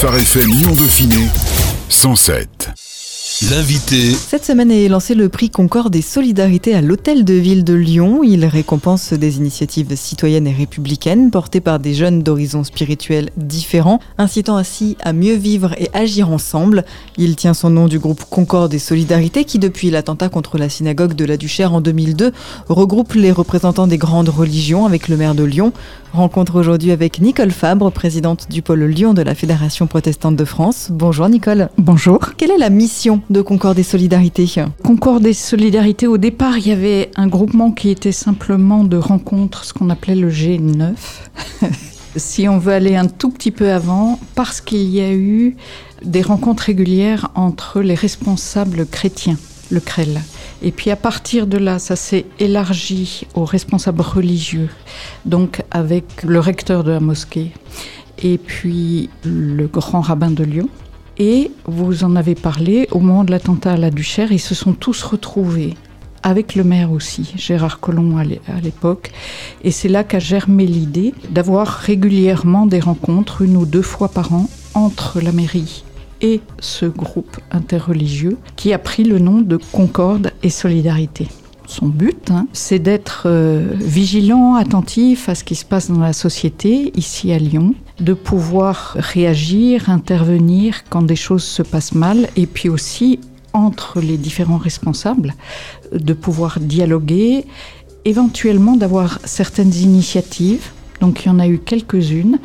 Phare FM Lyon Dauphiné 107. L'invité. Cette semaine est lancé le prix Concorde et Solidarité à l'Hôtel de Ville de Lyon. Il récompense des initiatives citoyennes et républicaines portées par des jeunes d'horizons spirituels différents, incitant ainsi à mieux vivre et agir ensemble. Il tient son nom du groupe Concorde et Solidarité qui, depuis l'attentat contre la synagogue de la Duchère en 2002, regroupe les représentants des grandes religions avec le maire de Lyon. Rencontre aujourd'hui avec Nicole Fabre, présidente du pôle Lyon de la Fédération protestante de France. Bonjour Nicole. Bonjour. Quelle est la mission de Concorde et Solidarité Concorde et Solidarité, au départ, il y avait un groupement qui était simplement de rencontres, ce qu'on appelait le G9. si on veut aller un tout petit peu avant, parce qu'il y a eu des rencontres régulières entre les responsables chrétiens, le CREL. Et puis à partir de là, ça s'est élargi aux responsables religieux, donc avec le recteur de la mosquée et puis le grand rabbin de Lyon. Et vous en avez parlé, au moment de l'attentat à la Duchère, ils se sont tous retrouvés avec le maire aussi, Gérard Collomb à l'époque. Et c'est là qu'a germé l'idée d'avoir régulièrement des rencontres, une ou deux fois par an, entre la mairie et ce groupe interreligieux qui a pris le nom de Concorde et Solidarité. Son but, hein, c'est d'être euh, vigilant, attentif à ce qui se passe dans la société, ici à Lyon, de pouvoir réagir, intervenir quand des choses se passent mal, et puis aussi entre les différents responsables, de pouvoir dialoguer, éventuellement d'avoir certaines initiatives. Donc il y en a eu quelques-unes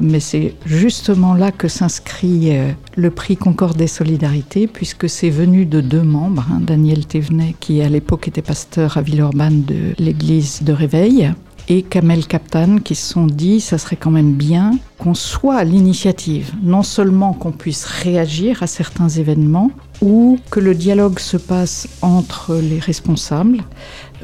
mais c'est justement là que s'inscrit euh, le prix Concorde et Solidarité, puisque c'est venu de deux membres, hein, Daniel Thévenet, qui à l'époque était pasteur à Villeurbanne de l'église de Réveil, et Kamel Kaptan qui se sont dit ça serait quand même bien qu'on soit à l'initiative, non seulement qu'on puisse réagir à certains événements ou que le dialogue se passe entre les responsables,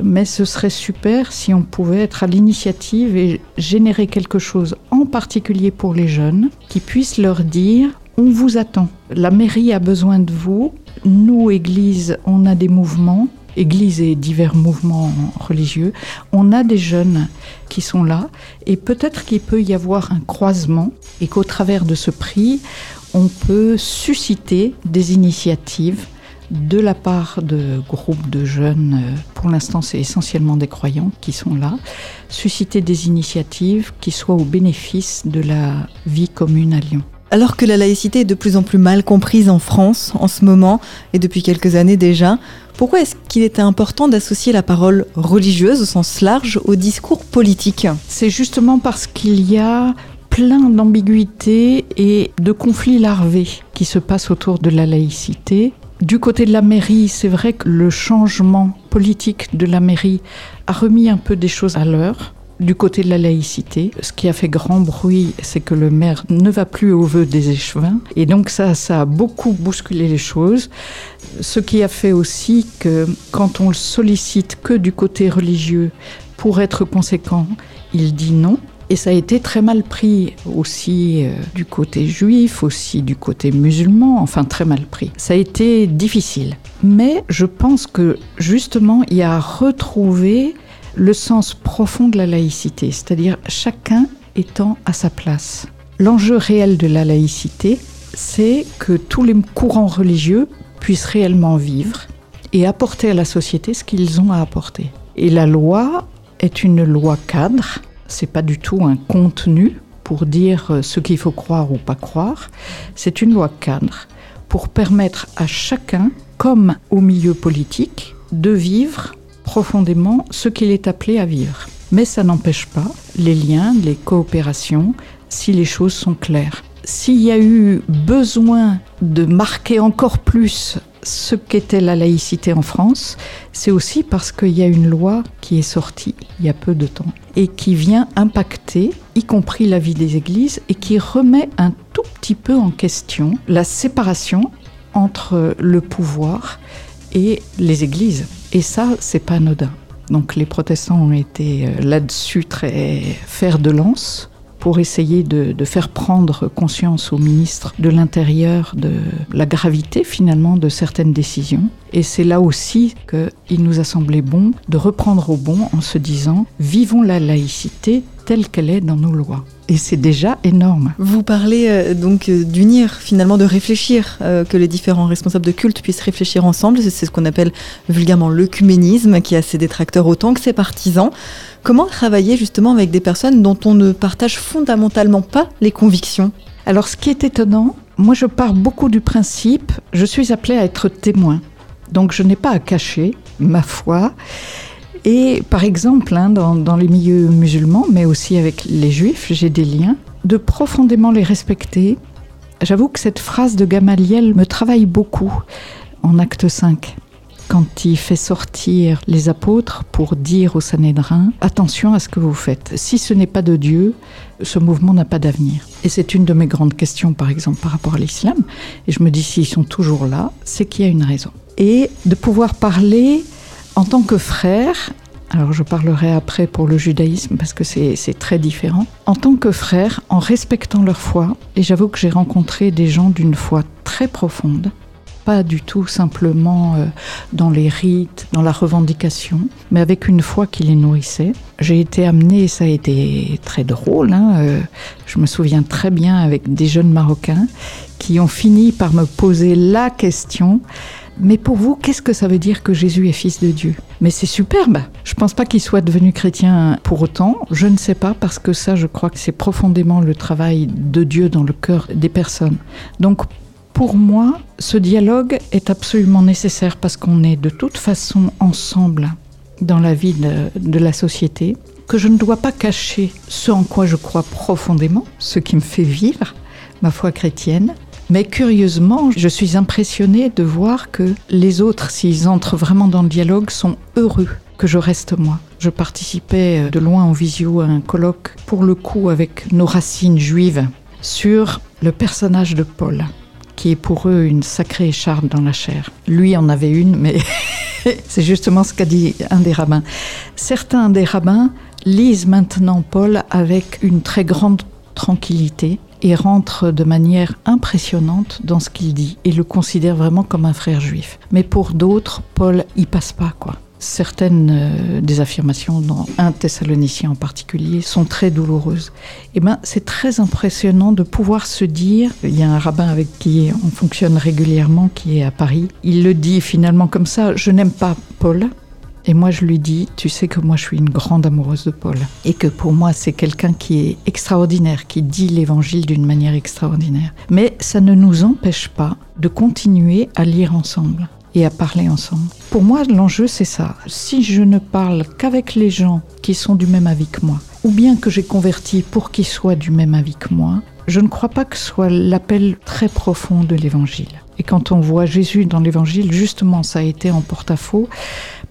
mais ce serait super si on pouvait être à l'initiative et générer quelque chose en particulier pour les jeunes qui puissent leur dire on vous attend. La mairie a besoin de vous. Nous, Église, on a des mouvements Église et divers mouvements religieux, on a des jeunes qui sont là et peut-être qu'il peut y avoir un croisement et qu'au travers de ce prix, on peut susciter des initiatives de la part de groupes de jeunes, pour l'instant c'est essentiellement des croyants qui sont là, susciter des initiatives qui soient au bénéfice de la vie commune à Lyon. Alors que la laïcité est de plus en plus mal comprise en France en ce moment et depuis quelques années déjà, pourquoi est-ce qu'il était important d'associer la parole religieuse au sens large au discours politique? C'est justement parce qu'il y a plein d'ambiguïtés et de conflits larvés qui se passent autour de la laïcité. Du côté de la mairie, c'est vrai que le changement politique de la mairie a remis un peu des choses à l'heure du côté de la laïcité. Ce qui a fait grand bruit, c'est que le maire ne va plus au vœu des échevins. Et donc ça, ça a beaucoup bousculé les choses. Ce qui a fait aussi que quand on le sollicite que du côté religieux pour être conséquent, il dit non. Et ça a été très mal pris aussi euh, du côté juif, aussi du côté musulman, enfin très mal pris. Ça a été difficile. Mais je pense que justement, il y a retrouvé le sens profond de la laïcité, c'est-à-dire chacun étant à sa place. L'enjeu réel de la laïcité, c'est que tous les courants religieux puissent réellement vivre et apporter à la société ce qu'ils ont à apporter. Et la loi est une loi cadre, c'est pas du tout un contenu pour dire ce qu'il faut croire ou pas croire, c'est une loi cadre pour permettre à chacun, comme au milieu politique, de vivre profondément ce qu'il est appelé à vivre. Mais ça n'empêche pas les liens, les coopérations, si les choses sont claires. S'il y a eu besoin de marquer encore plus ce qu'était la laïcité en France, c'est aussi parce qu'il y a une loi qui est sortie il y a peu de temps et qui vient impacter, y compris la vie des églises, et qui remet un tout petit peu en question la séparation entre le pouvoir et les églises. Et ça, c'est pas anodin. Donc les protestants ont été euh, là-dessus très fer de lance pour essayer de, faire prendre conscience au ministre de l'Intérieur de la gravité finalement de certaines décisions. Et c'est là aussi qu'il nous a semblé bon de reprendre au bon en se disant vivons la laïcité telle qu'elle est dans nos lois. Et c'est déjà énorme. Vous parlez euh, donc euh, d'unir, finalement, de réfléchir, euh, que les différents responsables de culte puissent réfléchir ensemble. C'est ce qu'on appelle vulgairement l'œcuménisme, qui a ses détracteurs autant que ses partisans. Comment travailler justement avec des personnes dont on ne partage fondamentalement pas les convictions? Alors, ce qui est étonnant, moi je pars beaucoup du principe, je suis appelée à être témoin. Donc, je n'ai pas à cacher ma foi. Et par exemple, hein, dans, les milieux musulmans, mais aussi avec les juifs, j'ai des liens, de profondément les respecter. J'avoue que cette phrase de Gamaliel me travaille beaucoup en acte 5 quand il fait sortir les apôtres pour dire au Sanhédrin attention à ce que vous faites. Si ce n'est pas de Dieu, ce mouvement n'a pas d'avenir. Et c'est une de mes grandes questions, par exemple, par rapport à l'islam. Et je me dis, s'ils sont toujours là, c'est qu'il y a une raison. Et de pouvoir parler en tant que frère, alors je parlerai après pour le judaïsme parce que c'est très différent, en tant que frère, en respectant leur foi, et j'avoue que j'ai rencontré des gens d'une foi très profonde, pas du tout simplement euh, dans les rites, dans la revendication, mais avec une foi qui les nourrissait. J'ai été amenée, ça a été très drôle, hein, euh, je me souviens très bien avec des jeunes Marocains qui ont fini par me poser la question mais pour vous, qu'est-ce que ça veut dire que Jésus est fils de Dieu? Mais c'est superbe. Je ne pense pas qu'il soit devenu chrétien pour autant. Je ne sais pas parce que ça, je crois que c'est profondément le travail de Dieu dans le cœur des personnes. Donc pour moi, ce dialogue est absolument nécessaire parce qu'on est de toute façon ensemble dans la vie de, de, la société, que je ne dois pas cacher ce en quoi je crois profondément, ce qui me fait vivre ma foi chrétienne, mais curieusement, je suis impressionnée de voir que les autres, s'ils entrent vraiment dans le dialogue, sont heureux que je reste moi. Je participais de loin en visio à un colloque, pour le coup avec nos racines juives, sur le personnage de Paul, qui est pour eux une sacrée écharpe dans la chair. Lui en avait une, mais c'est justement ce qu'a dit un des rabbins. Certains des rabbins lisent maintenant Paul avec une très grande tranquillité et rentre de manière impressionnante dans ce qu'il dit et le considère vraiment comme un frère juif. Mais pour d'autres, Paul y passe pas quoi. Certaines euh, des affirmations, dans un Thessalonicien en particulier, sont très douloureuses. Eh ben, c'est très impressionnant de pouvoir se dire. Il y a un rabbin avec qui on fonctionne régulièrement, qui est à Paris. Il le dit finalement comme ça je n'aime pas Paul, et moi, je lui dis, tu sais que moi, je suis une grande amoureuse de Paul. Et que pour moi, c'est quelqu'un qui est extraordinaire, qui dit l'évangile d'une manière extraordinaire. Mais ça ne nous empêche pas de continuer à lire ensemble et à parler ensemble. Pour moi, l'enjeu, c'est ça. Si je ne parle qu'avec les gens qui sont du même avis que moi, ou bien que j'ai converti pour qu'ils soient du même avis que moi, je ne crois pas que ce soit l'appel très profond de l'évangile. Et quand on voit Jésus dans l'évangile, justement, ça a été en porte-à-faux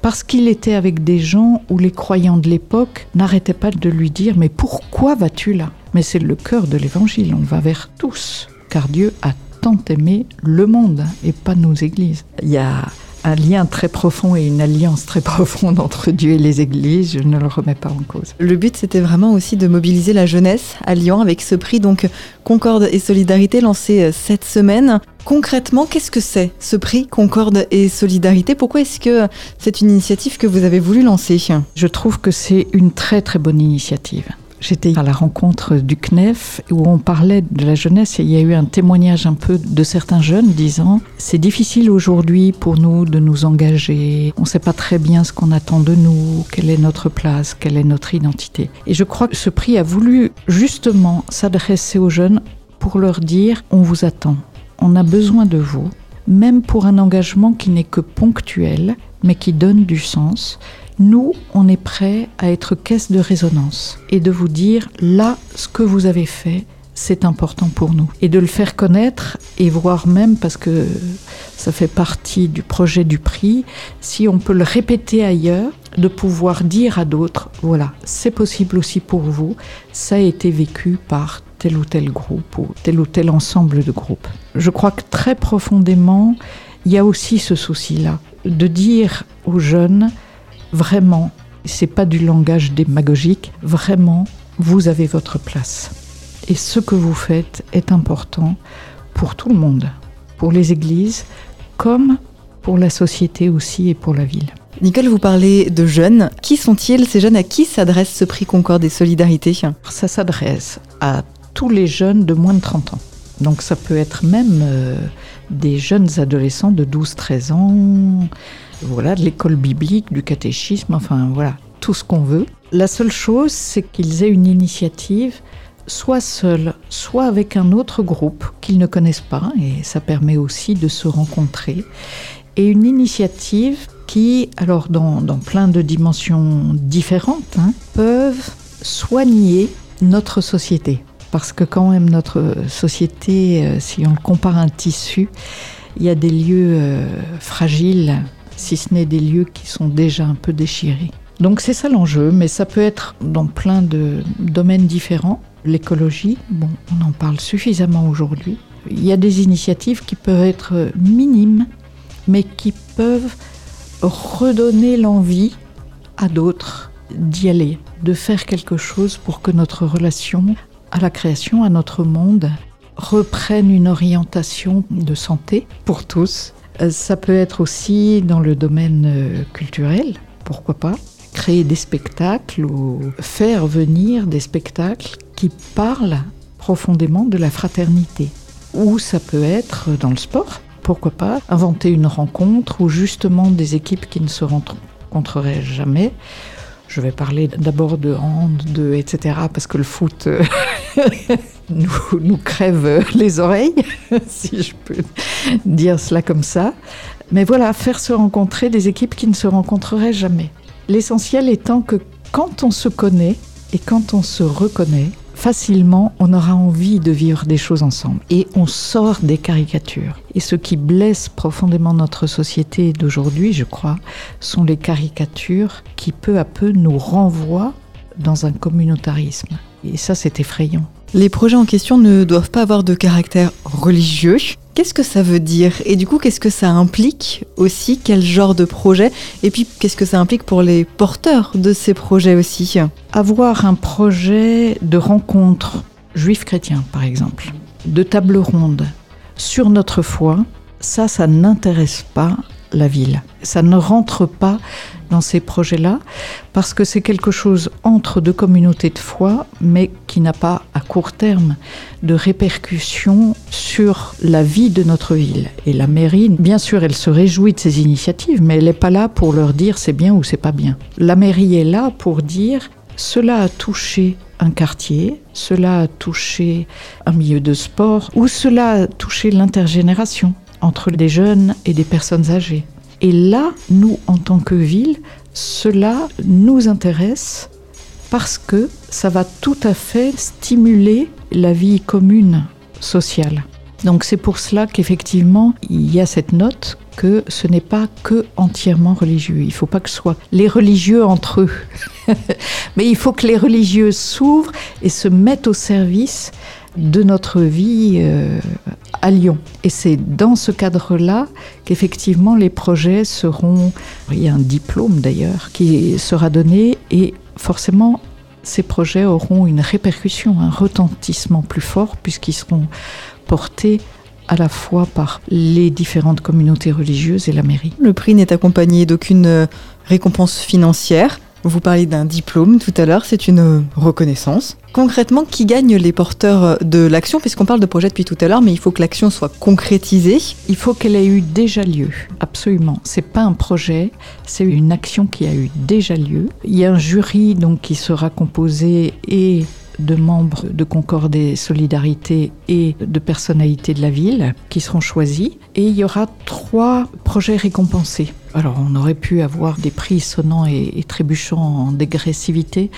parce qu'il était avec des gens où les croyants de l'époque n'arrêtaient pas de lui dire Mais pourquoi vas-tu là? Mais c'est le cœur de l'évangile, on va vers tous, car Dieu a tant aimé le monde et pas nos églises. Il y a un lien très profond et une alliance très profonde entre Dieu et les églises, je ne le remets pas en cause. Le but, c'était vraiment aussi de mobiliser la jeunesse à Lyon avec ce prix donc Concorde et Solidarité lancé euh, cette semaine. Concrètement, qu'est-ce que c'est ce prix Concorde et Solidarité? Pourquoi est-ce que c'est une initiative que vous avez voulu lancer? Je trouve que c'est une très très bonne initiative. J'étais à la rencontre du CNEF où on parlait de la jeunesse et il y a eu un témoignage un peu de certains jeunes disant c'est difficile aujourd'hui pour nous de nous engager, on ne sait pas très bien ce qu'on attend de nous, quelle est notre place, quelle est notre identité. Et je crois que ce prix a voulu justement s'adresser aux jeunes pour leur dire on vous attend, on a besoin de vous, même pour un engagement qui n'est que ponctuel mais qui donne du sens nous, on est prêt à être caisse de résonance et de vous dire là, ce que vous avez fait, c'est important pour nous. Et de le faire connaître et voir même, parce que ça fait partie du projet du prix, si on peut le répéter ailleurs, de pouvoir dire à d'autres, voilà, c'est possible aussi pour vous, ça a été vécu par tel ou tel groupe ou tel ou tel ensemble de groupes. Je crois que très profondément, il y a aussi ce souci-là, de dire aux jeunes, Vraiment, c'est pas du langage démagogique, vraiment, vous avez votre place. Et ce que vous faites est important pour tout le monde, pour les églises comme pour la société aussi et pour la ville. Nicole, vous parlez de jeunes. Qui sont-ils? Ces jeunes À qui s'adresse ce prix Concorde et Solidarité Ça s'adresse à tous les jeunes de moins de 30 ans. Donc ça peut être même euh, des jeunes adolescents de 12-13 ans, voilà, de l'école biblique, du catéchisme, enfin voilà, tout ce qu'on veut. La seule chose, c'est qu'ils aient une initiative soit seuls, soit avec un autre groupe qu'ils ne connaissent pas, et ça permet aussi de se rencontrer. Et une initiative qui, alors dans, plein de dimensions différentes, hein, peuvent soigner notre société. Parce que quand même notre société, euh, si on compare un tissu, il y a des lieux euh, fragiles, si ce n'est des lieux qui sont déjà un peu déchirés. Donc c'est ça l'enjeu, mais ça peut être dans plein de domaines différents. L'écologie, bon, on en parle suffisamment aujourd'hui. Il y a des initiatives qui peuvent être minimes, mais qui peuvent redonner l'envie à d'autres d'y aller, de faire quelque chose pour que notre relation à la création, à notre monde, reprenne une orientation de santé pour tous. Euh, ça peut être aussi dans le domaine euh, culturel, pourquoi pas, créer des spectacles ou faire venir des spectacles qui parlent profondément de la fraternité. Ou ça peut être dans le sport, pourquoi pas, inventer une rencontre où justement des équipes qui ne se rencontreraient jamais. Je vais parler d'abord de hand, de etc. parce que le foot euh, nous, nous crève les oreilles, si je peux dire cela comme ça. Mais voilà, faire se rencontrer des équipes qui ne se rencontreraient jamais. L'essentiel étant que quand on se connaît et quand on se reconnaît, facilement, on aura envie de vivre des choses ensemble. Et on sort des caricatures. Et ce qui blesse profondément notre société d'aujourd'hui, je crois, sont les caricatures qui peu à peu nous renvoient dans un communautarisme. Et ça, c'est effrayant. Les projets en question ne doivent pas avoir de caractère religieux. Qu'est-ce que ça veut dire? Et du coup, qu'est-ce que ça implique aussi? Quel genre de projet? Et puis, qu'est-ce que ça implique pour les porteurs de ces projets aussi? Avoir un projet de rencontre juif chrétien, par exemple, de table ronde sur notre foi, ça, ça n'intéresse pas la ville. Ça ne rentre pas dans ces projets-là, parce que c'est quelque chose entre deux communautés de foi, mais qui n'a pas à court terme de répercussions sur la vie de notre ville. Et la mairie, bien sûr, elle se réjouit de ces initiatives, mais elle n'est pas là pour leur dire c'est bien ou c'est pas bien. La mairie est là pour dire cela a touché un quartier, cela a touché un milieu de sport, ou cela a touché l'intergénération entre des jeunes et des personnes âgées. Et là, nous, en tant que ville, cela nous intéresse parce que ça va tout à fait stimuler la vie commune sociale. Donc c'est pour cela qu'effectivement, il y a cette note que ce n'est pas que entièrement religieux. Il ne faut pas que ce soit les religieux entre eux. Mais il faut que les religieux s'ouvrent et se mettent au service de notre vie euh, à Lyon. Et c'est dans ce cadre-là qu'effectivement les projets seront... Il y a un diplôme d'ailleurs qui sera donné et forcément ces projets auront une répercussion, un retentissement plus fort puisqu'ils seront portés à la fois par les différentes communautés religieuses et la mairie. Le prix n'est accompagné d'aucune euh, récompense financière. Vous parliez d'un diplôme tout à l'heure, c'est une reconnaissance. Concrètement, qui gagne les porteurs de l'action? Puisqu'on parle de projet depuis tout à l'heure, mais il faut que l'action soit concrétisée. Il faut qu'elle ait eu déjà lieu, absolument. C'est pas un projet, c'est une action qui a eu déjà lieu. Il y a un jury donc qui sera composé et de membres de Concorde et Solidarité et de personnalités de la ville qui seront choisis. Et il y aura trois projets récompensés. Alors on aurait pu avoir des prix sonnants et, trébuchants en dégressivité,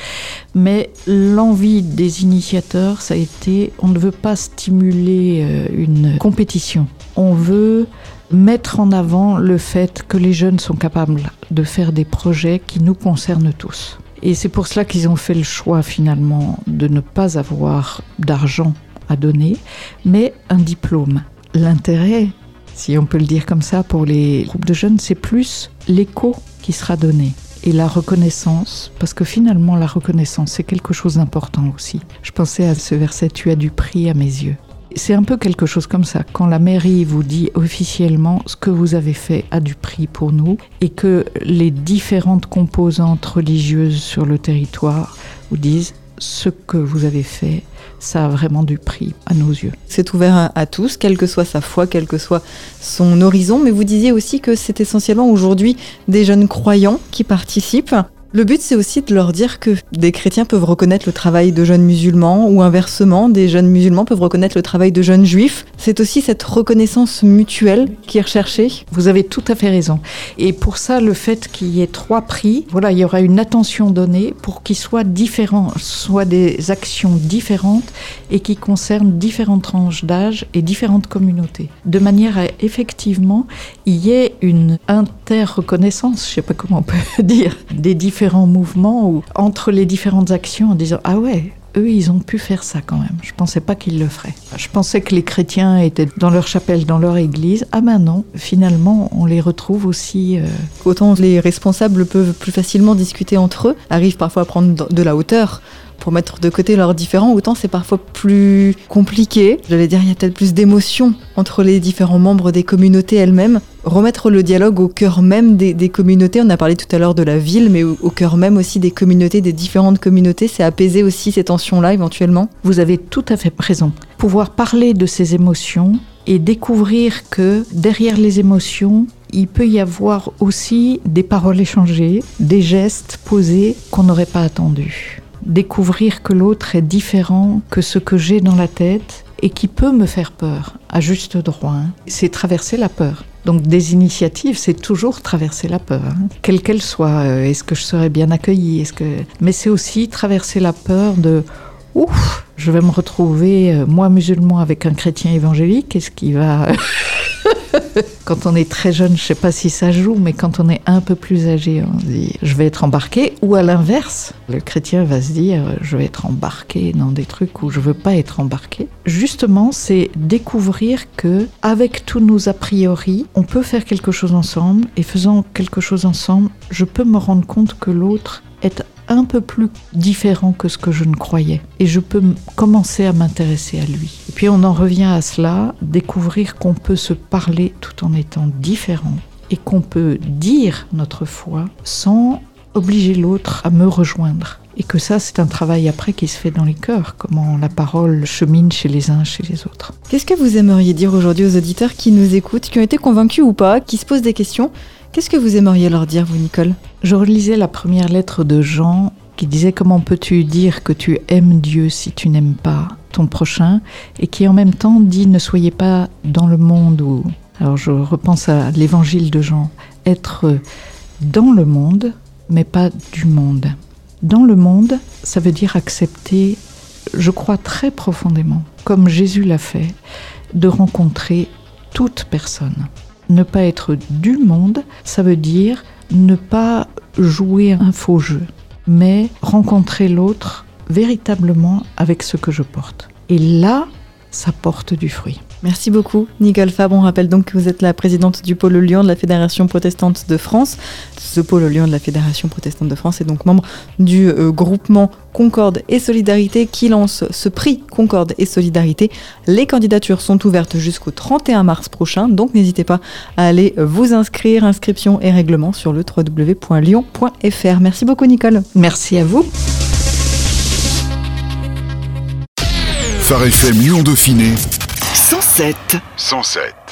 mais l'envie des initiateurs, ça a été, on ne veut pas stimuler euh, une compétition. On veut mettre en avant le fait que les jeunes sont capables de faire des projets qui nous concernent tous. Et c'est pour cela qu'ils ont fait le choix finalement de ne pas avoir d'argent à donner, mais un diplôme. L'intérêt, si on peut le dire comme ça, pour les groupes de jeunes, c'est plus l'écho qui sera donné et la reconnaissance, parce que finalement la reconnaissance, c'est quelque chose d'important aussi. Je pensais à ce verset, tu as du prix à mes yeux. C'est un peu quelque chose comme ça. Quand la mairie vous dit officiellement ce que vous avez fait a du prix pour nous et que les différentes composantes religieuses sur le territoire vous disent ce que vous avez fait, ça a vraiment du prix à nos yeux. C'est ouvert à, tous, quelle que soit sa foi, quel que soit son horizon, mais vous disiez aussi que c'est essentiellement aujourd'hui des jeunes croyants qui participent. Le but, c'est aussi de leur dire que des chrétiens peuvent reconnaître le travail de jeunes musulmans ou inversement, des jeunes musulmans peuvent reconnaître le travail de jeunes juifs. C'est aussi cette reconnaissance mutuelle qui est recherchée. Vous avez tout à fait raison. Et pour ça, le fait qu'il y ait trois prix, voilà, il y aura une attention donnée pour qu'ils soient différents, soient des actions différentes et qui concernent différentes tranches d'âge et différentes communautés. De manière à effectivement, il y ait une inter-reconnaissance, je ne sais pas comment on peut dire, des différents différents mouvements ou entre les différentes actions en disant Ah ouais, eux, ils ont pu faire ça quand même. Je pensais pas qu'ils le feraient. Je pensais que les chrétiens étaient dans leur chapelle, dans leur église. Ah ben non, finalement, on les retrouve aussi. Euh, Autant les responsables peuvent plus facilement discuter entre eux, arrivent parfois à prendre de la hauteur pour mettre de côté leurs différends, autant c'est parfois plus compliqué. J'allais dire, il y a peut-être plus d'émotions entre les différents membres des communautés elles-mêmes. Remettre le dialogue au cœur même des, communautés, on a parlé tout à l'heure de la ville, mais au, cœur même aussi des communautés, des différentes communautés, c'est apaiser aussi ces tensions-là éventuellement. Vous avez tout à fait raison. Pouvoir parler de ces émotions et découvrir que derrière les émotions, il peut y avoir aussi des paroles échangées, des gestes posés qu'on n'aurait pas attendus découvrir que l'autre est différent que ce que j'ai dans la tête et qui peut me faire peur, à juste droit. Hein. C'est traverser la peur. Donc des initiatives, c'est toujours traverser la peur, hein. quelle qu'elle soit. Euh, est-ce que je serai bien accueillie Est-ce que Mais c'est aussi traverser la peur de ouf, je vais me retrouver euh, moi musulman avec un chrétien évangélique. Est-ce qui va quand on est très jeune, je sais pas si ça joue, mais quand on est un peu plus âgé, on se dit je vais être embarqué. Ou à l'inverse, le chrétien va se dire je vais être embarqué dans des trucs où je veux pas être embarqué. Justement, c'est découvrir que avec tous nos a priori, on peut faire quelque chose ensemble et faisant quelque chose ensemble, je peux me rendre compte que l'autre est un peu plus différent que ce que je ne croyais. Et je peux commencer à m'intéresser à lui. Et puis on en revient à cela, découvrir qu'on peut se parler tout en étant différent et qu'on peut dire notre foi sans obliger l'autre à me rejoindre. Et que ça, c'est un travail après qui se fait dans les cœurs, comment la parole chemine chez les uns, chez les autres. Qu'est-ce que vous aimeriez dire aujourd'hui aux auditeurs qui nous écoutent, qui ont été convaincus ou pas, qui se posent des questions Qu'est-ce que vous aimeriez leur dire, vous, Nicole? Je relisais la première lettre de Jean qui disait Comment peux-tu dire que tu aimes Dieu si tu n'aimes pas ton prochain Et qui en même temps dit Ne soyez pas dans le monde. Alors je repense à l'évangile de Jean être dans le monde, mais pas du monde. Dans le monde, ça veut dire accepter, je crois très profondément, comme Jésus l'a fait, de rencontrer toute personne ne pas être du monde, ça veut dire ne pas jouer un faux jeu, mais rencontrer l'autre véritablement avec ce que je porte. Et là, ça porte du fruit. Merci beaucoup, Nicole Fabre. On rappelle donc que vous êtes la présidente du pôle Lyon de la Fédération protestante de France. Ce pôle Lyon de la Fédération protestante de France est donc membre du euh, groupement Concorde et Solidarité qui lance ce prix Concorde et Solidarité. Les candidatures sont ouvertes jusqu'au 31 mars prochain, donc n'hésitez pas à aller vous inscrire. Inscription et règlement sur le www.lyon.fr. Merci beaucoup, Nicole. Merci à vous. Phare FM Lyon Dauphiné 107 107